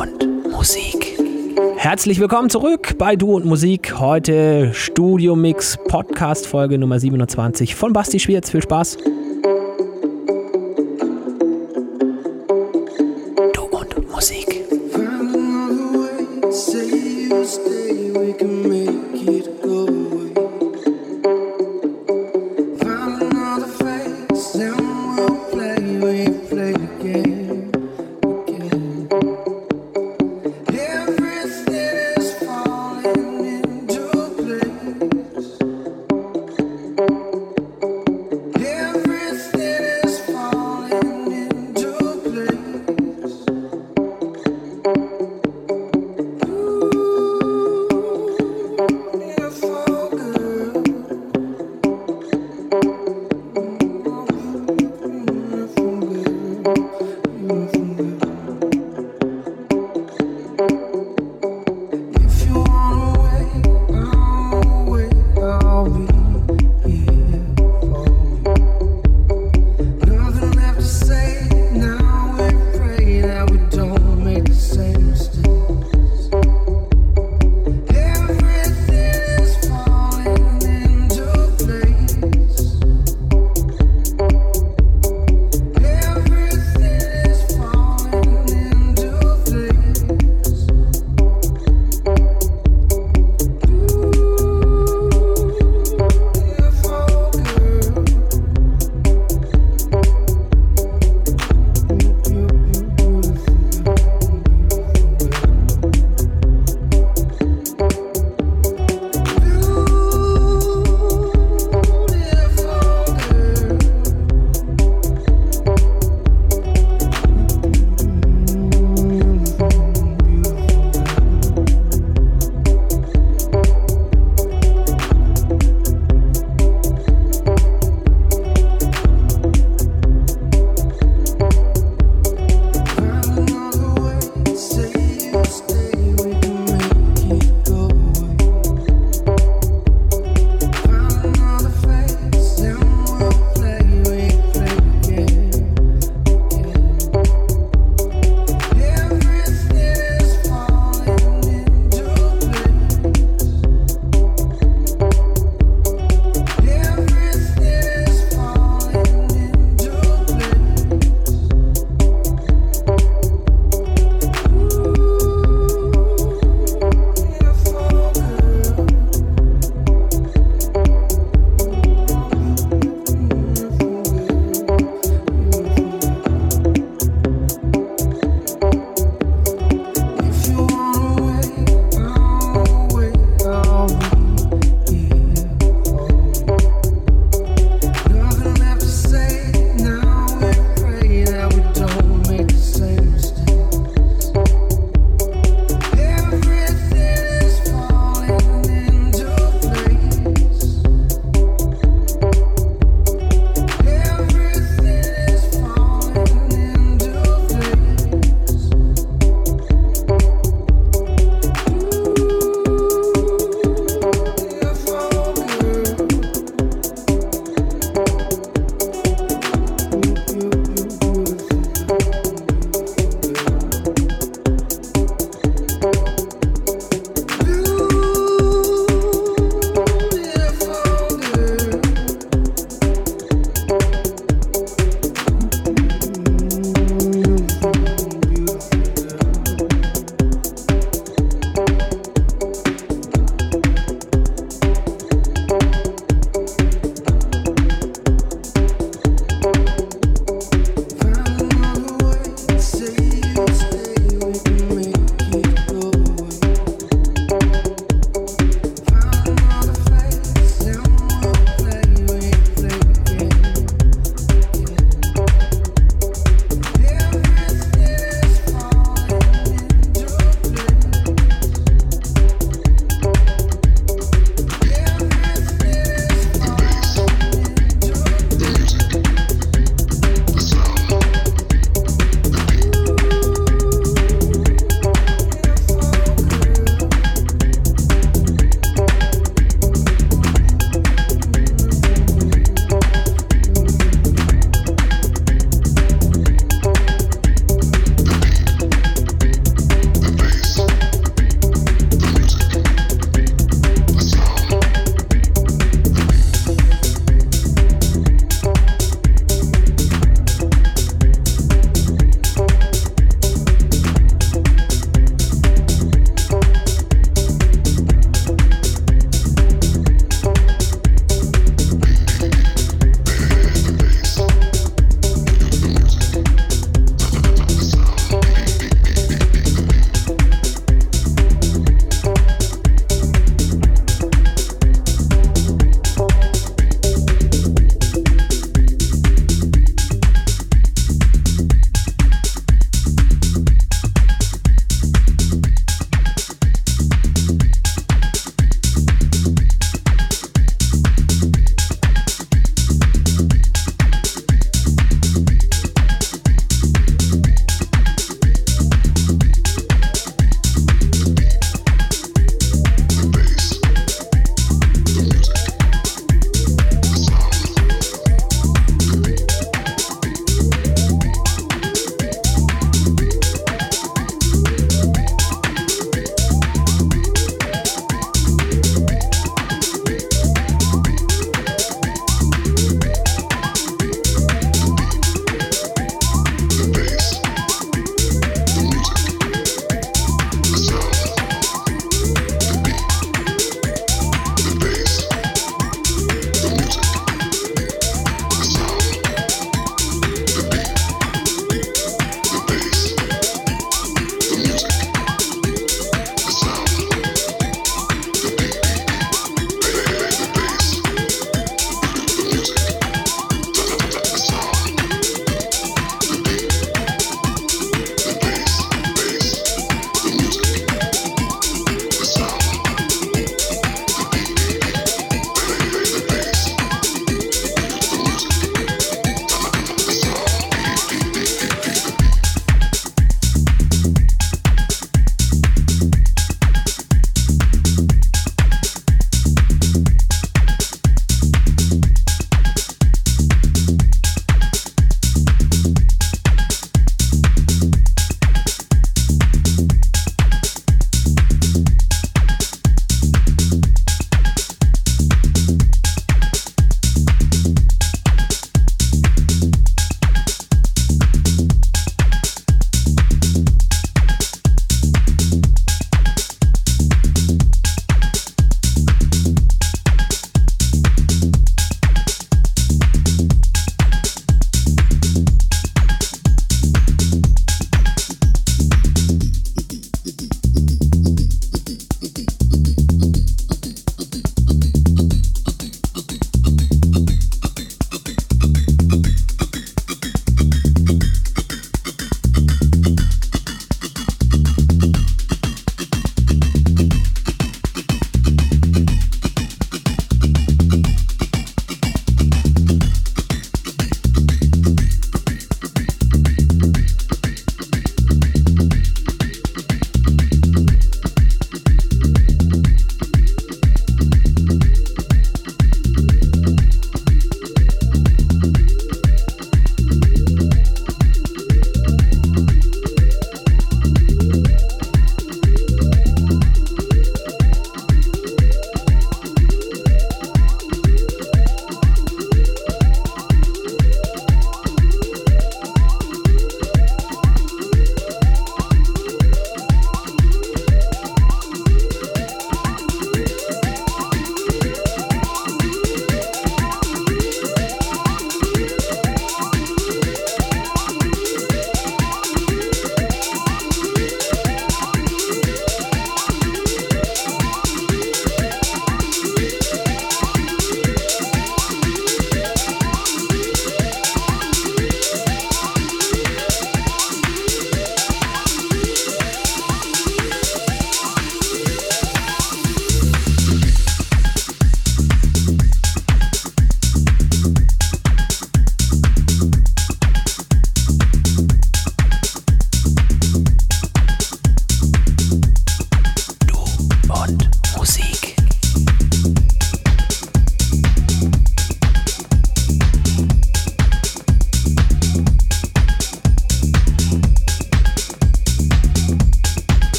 und Musik. Herzlich willkommen zurück bei Du und Musik. Heute Studio Mix Podcast Folge Nummer 27 von Basti Schwierz. Viel Spaß.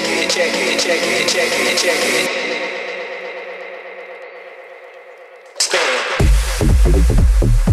check it, check it, check it, check it, check it. Spin.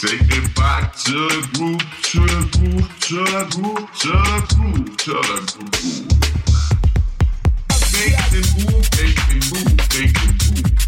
Take me back to the groove, to the groove, to the groove, to the groove, to the groove. Make me move, make me move, make me move.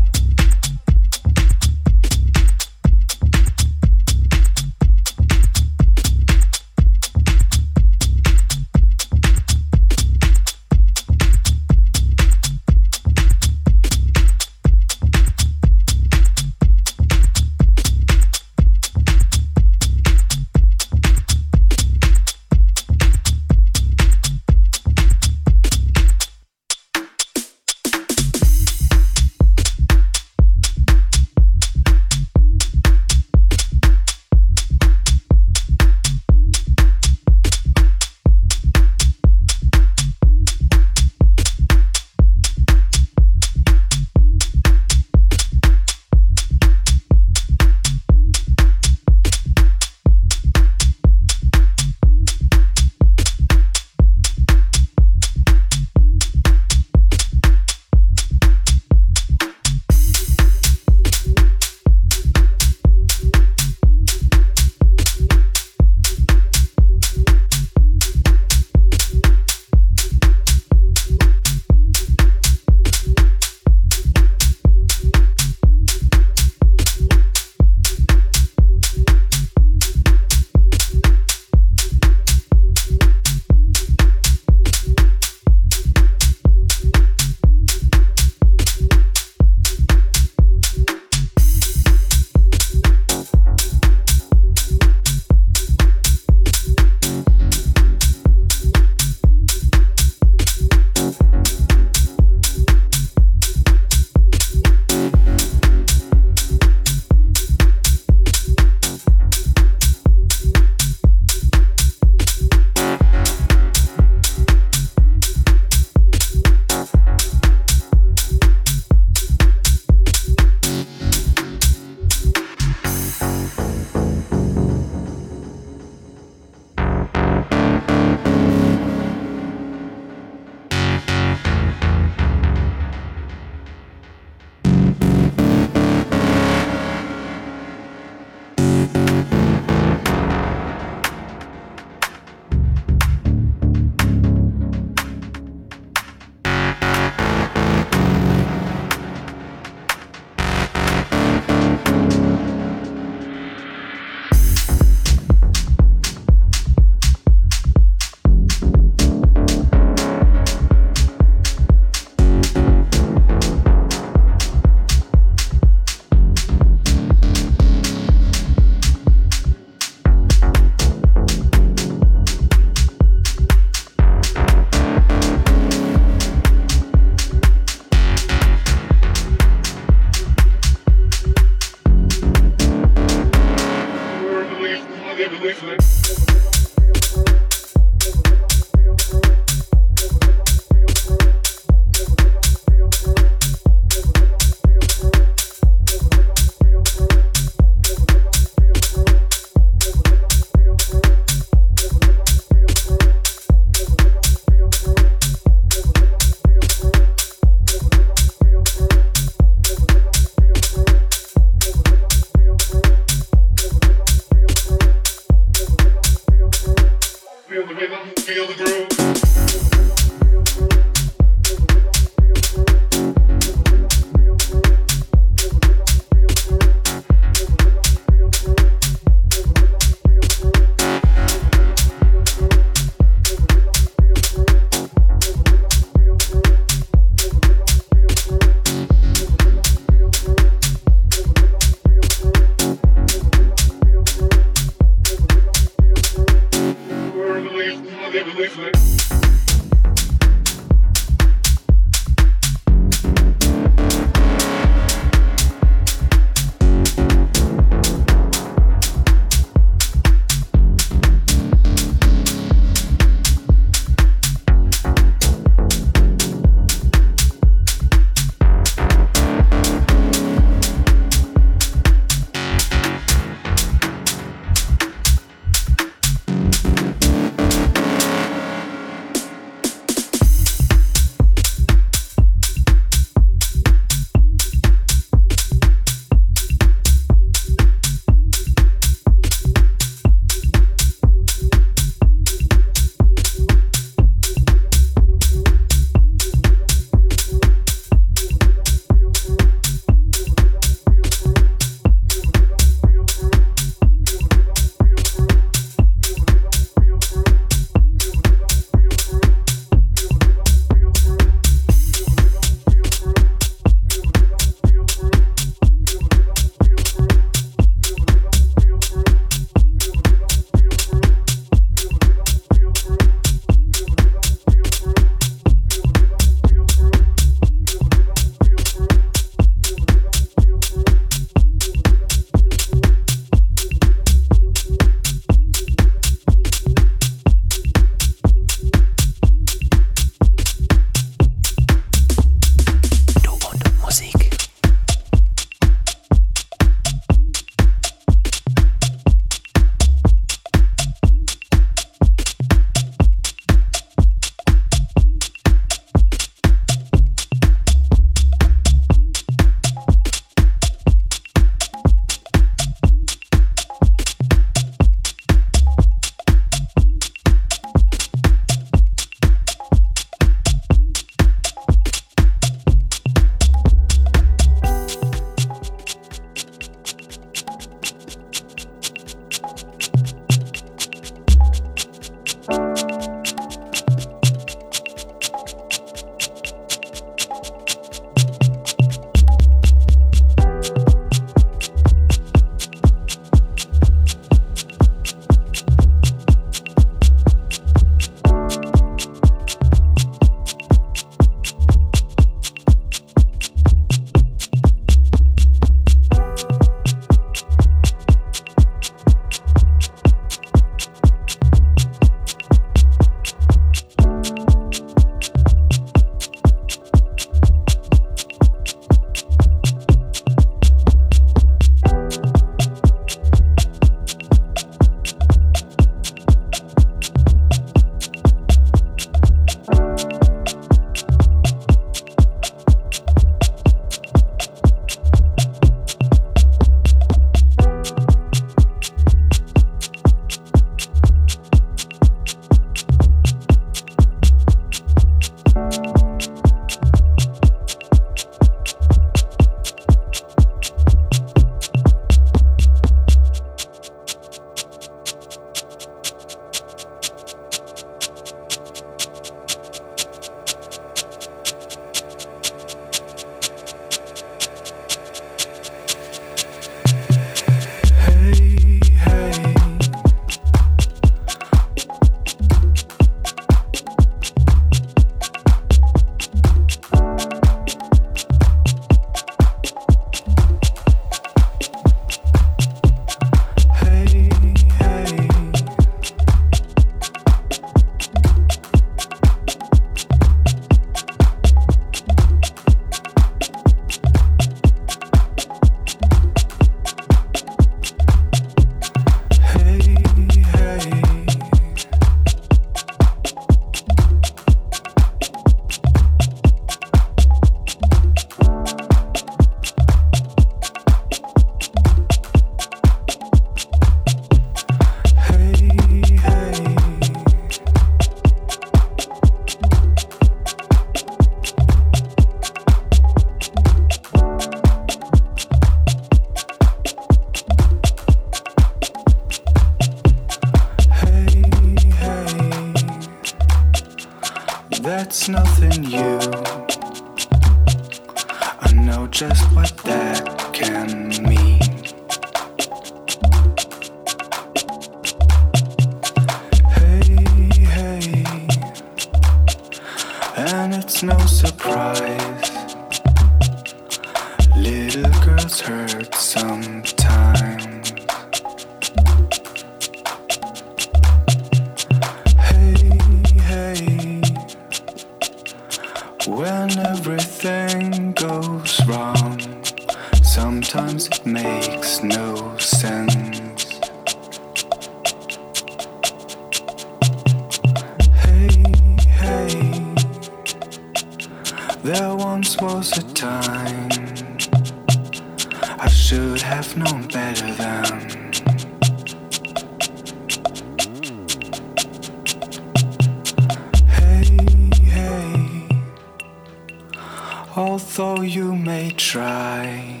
try,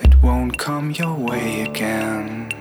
it won't come your way again.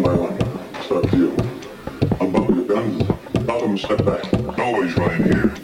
one by one. It's up to you. Unbuckle your guns. Stop them, step back. Always right in here.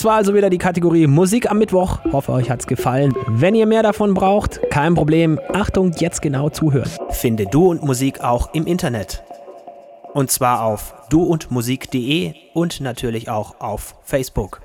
Das war also wieder die Kategorie Musik am Mittwoch. Hoffe, euch hat's gefallen. Wenn ihr mehr davon braucht, kein Problem. Achtung, jetzt genau zuhören. Finde Du und Musik auch im Internet. Und zwar auf duundmusik.de und natürlich auch auf Facebook.